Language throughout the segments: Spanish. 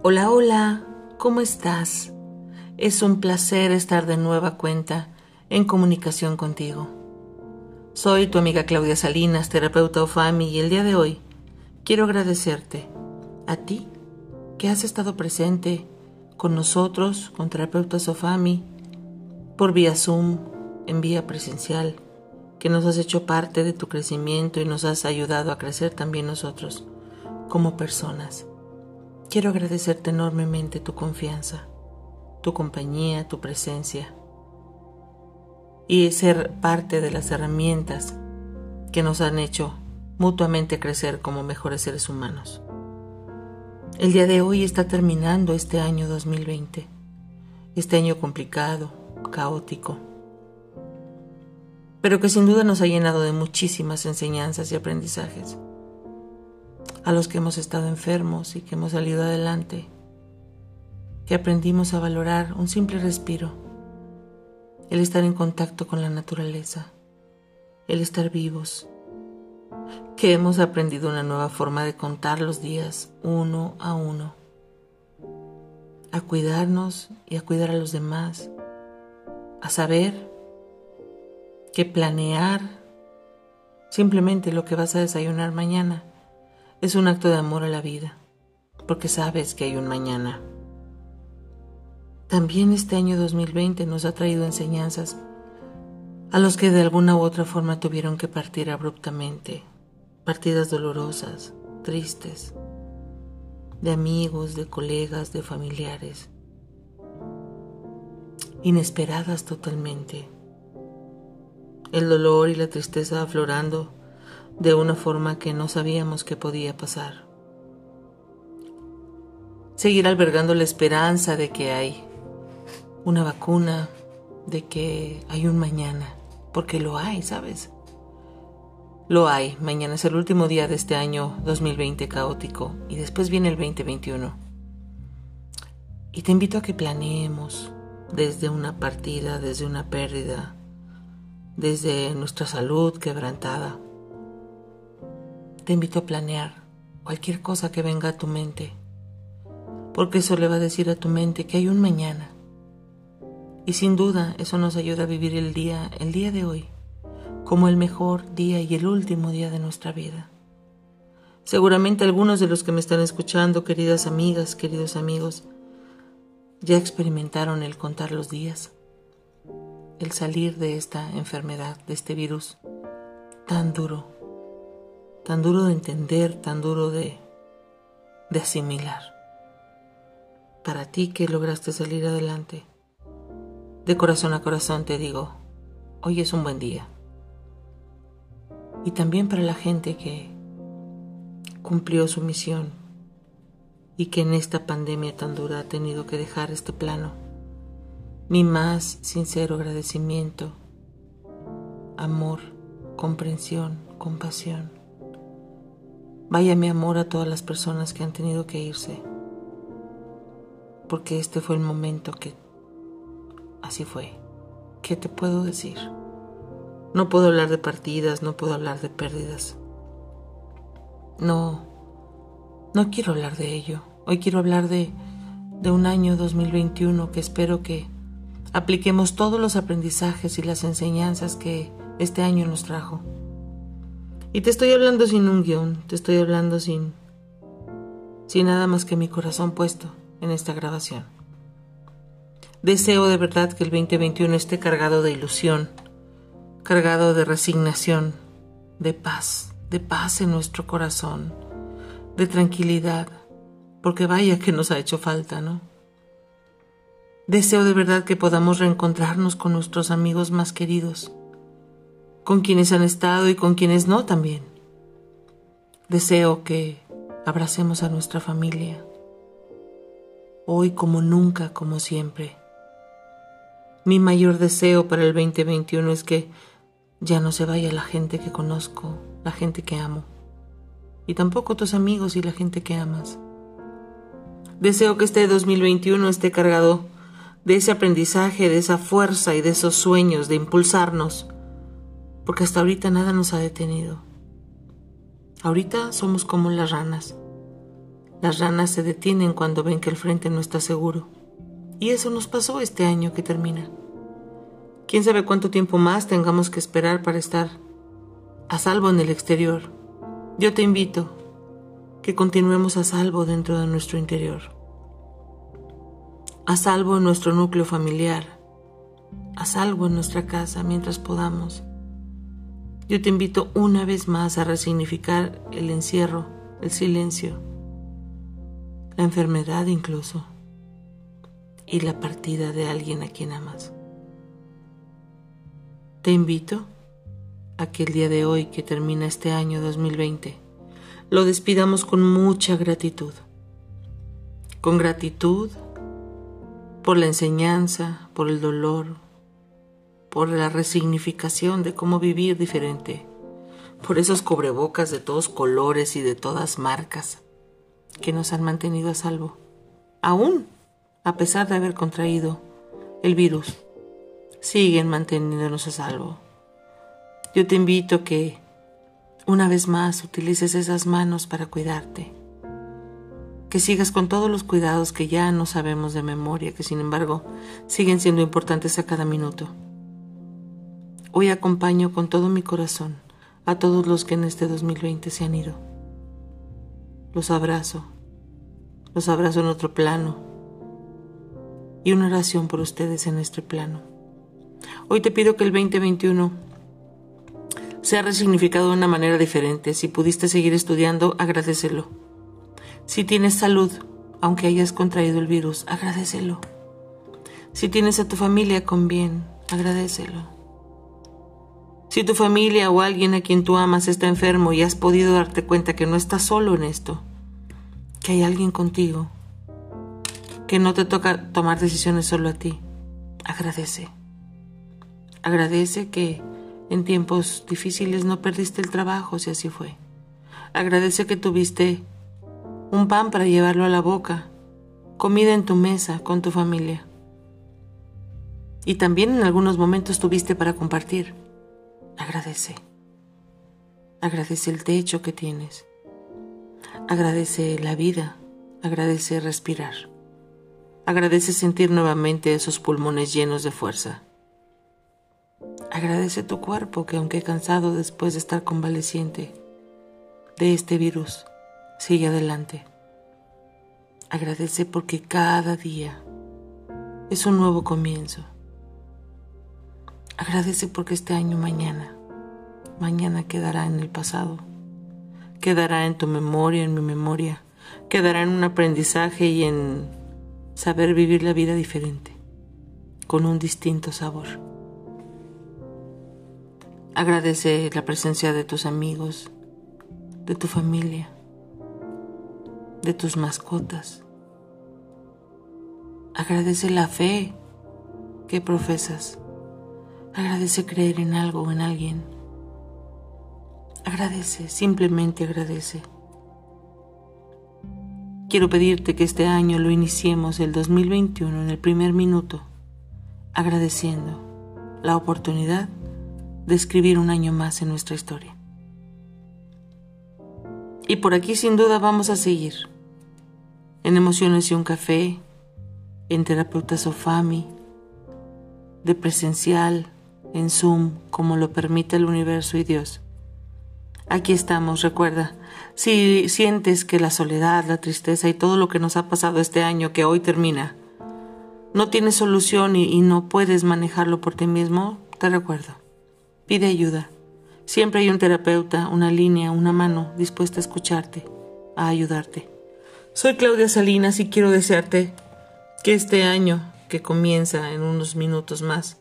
Hola, hola, ¿cómo estás? Es un placer estar de nueva cuenta en comunicación contigo. Soy tu amiga Claudia Salinas, terapeuta OFAMI, y el día de hoy quiero agradecerte a ti que has estado presente con nosotros, con terapeutas OFAMI, por vía Zoom, en vía presencial, que nos has hecho parte de tu crecimiento y nos has ayudado a crecer también nosotros como personas. Quiero agradecerte enormemente tu confianza, tu compañía, tu presencia y ser parte de las herramientas que nos han hecho mutuamente crecer como mejores seres humanos. El día de hoy está terminando este año 2020, este año complicado, caótico, pero que sin duda nos ha llenado de muchísimas enseñanzas y aprendizajes a los que hemos estado enfermos y que hemos salido adelante, que aprendimos a valorar un simple respiro, el estar en contacto con la naturaleza, el estar vivos, que hemos aprendido una nueva forma de contar los días uno a uno, a cuidarnos y a cuidar a los demás, a saber que planear simplemente lo que vas a desayunar mañana es un acto de amor a la vida, porque sabes que hay un mañana. También este año 2020 nos ha traído enseñanzas a los que de alguna u otra forma tuvieron que partir abruptamente, partidas dolorosas, tristes, de amigos, de colegas, de familiares, inesperadas totalmente. El dolor y la tristeza aflorando de una forma que no sabíamos que podía pasar. Seguir albergando la esperanza de que hay una vacuna, de que hay un mañana, porque lo hay, ¿sabes? Lo hay, mañana es el último día de este año 2020 caótico y después viene el 2021. Y te invito a que planeemos desde una partida, desde una pérdida, desde nuestra salud quebrantada, te invito a planear cualquier cosa que venga a tu mente, porque eso le va a decir a tu mente que hay un mañana. Y sin duda eso nos ayuda a vivir el día, el día de hoy, como el mejor día y el último día de nuestra vida. Seguramente algunos de los que me están escuchando, queridas amigas, queridos amigos, ya experimentaron el contar los días, el salir de esta enfermedad, de este virus tan duro tan duro de entender, tan duro de, de asimilar. Para ti que lograste salir adelante, de corazón a corazón te digo, hoy es un buen día. Y también para la gente que cumplió su misión y que en esta pandemia tan dura ha tenido que dejar este plano. Mi más sincero agradecimiento, amor, comprensión, compasión Vaya mi amor a todas las personas que han tenido que irse, porque este fue el momento que así fue. ¿Qué te puedo decir? No puedo hablar de partidas, no puedo hablar de pérdidas. No, no quiero hablar de ello. Hoy quiero hablar de, de un año 2021 que espero que apliquemos todos los aprendizajes y las enseñanzas que este año nos trajo. Y te estoy hablando sin un guion, te estoy hablando sin, sin nada más que mi corazón puesto en esta grabación. Deseo de verdad que el 2021 esté cargado de ilusión, cargado de resignación, de paz, de paz en nuestro corazón, de tranquilidad, porque vaya que nos ha hecho falta, ¿no? Deseo de verdad que podamos reencontrarnos con nuestros amigos más queridos, con quienes han estado y con quienes no también. Deseo que abracemos a nuestra familia, hoy como nunca, como siempre. Mi mayor deseo para el 2021 es que ya no se vaya la gente que conozco, la gente que amo, y tampoco tus amigos y la gente que amas. Deseo que este 2021 esté cargado de ese aprendizaje, de esa fuerza y de esos sueños de impulsarnos porque hasta ahorita nada nos ha detenido. Ahorita somos como las ranas, Las ranas se detienen cuando ven que el frente no está seguro. Y eso nos pasó este año que termina. Quién sabe cuánto tiempo más tengamos que esperar para estar a salvo en el exterior. Yo te invito que continuemos a salvo dentro de nuestro interior, a salvo en nuestro núcleo familiar, a salvo en nuestra casa mientras podamos. Yo te invito una vez más a resignificar el encierro, el silencio, la enfermedad incluso, y la partida de alguien a quien amas. Te invito a que el día de hoy que termina este año 2020 lo despidamos con mucha gratitud. Con gratitud por la enseñanza, por el dolor, por la resignificación de cómo vivir diferente, por esos cobrebocas de todos colores y de todas marcas que nos han mantenido a salvo, aún a pesar de haber contraído el virus, siguen manteniéndonos a salvo. Yo te invito a que una vez más utilices esas manos para cuidarte, que sigas con todos los cuidados que ya no sabemos de memoria, que sin embargo siguen siendo importantes a cada minuto. Hoy acompaño con todo mi corazón a todos los que en este 2020 se han ido. Los abrazo, los abrazo en otro plano y una oración por ustedes en este plano. Hoy te pido que el 2021 sea resignificado de una manera diferente. Si pudiste seguir estudiando, agradecelo. Si tienes salud, aunque hayas contraído el virus, agradecelo. Si tienes a tu familia con bien, agradecelo. Si tu familia o alguien a quien tú amas está enfermo y has podido darte cuenta que no estás solo en esto, que hay alguien contigo, que no te toca tomar decisiones solo a ti, agradece. Agradece que en tiempos difíciles no perdiste el trabajo si así fue. Agradece que tuviste un pan para llevarlo a la boca, comida en tu mesa con tu familia. Y también en algunos momentos tuviste para compartir. Agradece. Agradece el techo que tienes. Agradece la vida. Agradece respirar. Agradece sentir nuevamente esos pulmones llenos de fuerza. Agradece tu cuerpo que aunque cansado después de estar convaleciente de este virus, sigue adelante. Agradece porque cada día es un nuevo comienzo. Agradece porque este año mañana, mañana quedará en el pasado, quedará en tu memoria, en mi memoria, quedará en un aprendizaje y en saber vivir la vida diferente, con un distinto sabor. Agradece la presencia de tus amigos, de tu familia, de tus mascotas. Agradece la fe que profesas Agradece creer en algo o en alguien. Agradece, simplemente agradece. Quiero pedirte que este año lo iniciemos el 2021 en el primer minuto, agradeciendo la oportunidad de escribir un año más en nuestra historia. Y por aquí sin duda vamos a seguir. En Emociones y un Café, en Terapeuta Sofami, de presencial, en Zoom como lo permite el universo y Dios. Aquí estamos, recuerda, si sientes que la soledad, la tristeza y todo lo que nos ha pasado este año que hoy termina, no tiene solución y, no puedes manejarlo por ti mismo, te recuerdo, pide ayuda. Siempre hay un terapeuta, una línea, una mano dispuesta a escucharte, a ayudarte. Soy Claudia Salinas y quiero desearte que este año, que comienza en unos minutos más,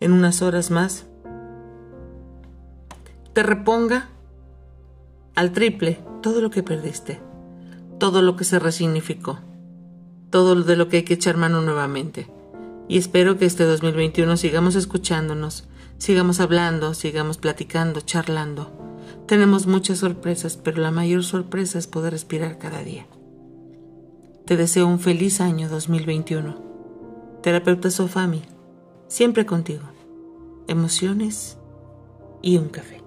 en unas horas más, te reponga al triple todo lo que perdiste, todo lo que se resignificó, todo de lo que hay que echar mano nuevamente. Y espero que este 2021 sigamos escuchándonos, sigamos hablando, sigamos platicando, charlando. Tenemos muchas sorpresas, pero la mayor sorpresa es poder respirar cada día. Te deseo un feliz año 2021. Terapeuta Sofami siempre contigo. Emociones y un café.